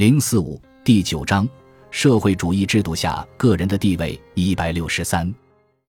零四五第九章社会主义制度下个人的地位一百六十三。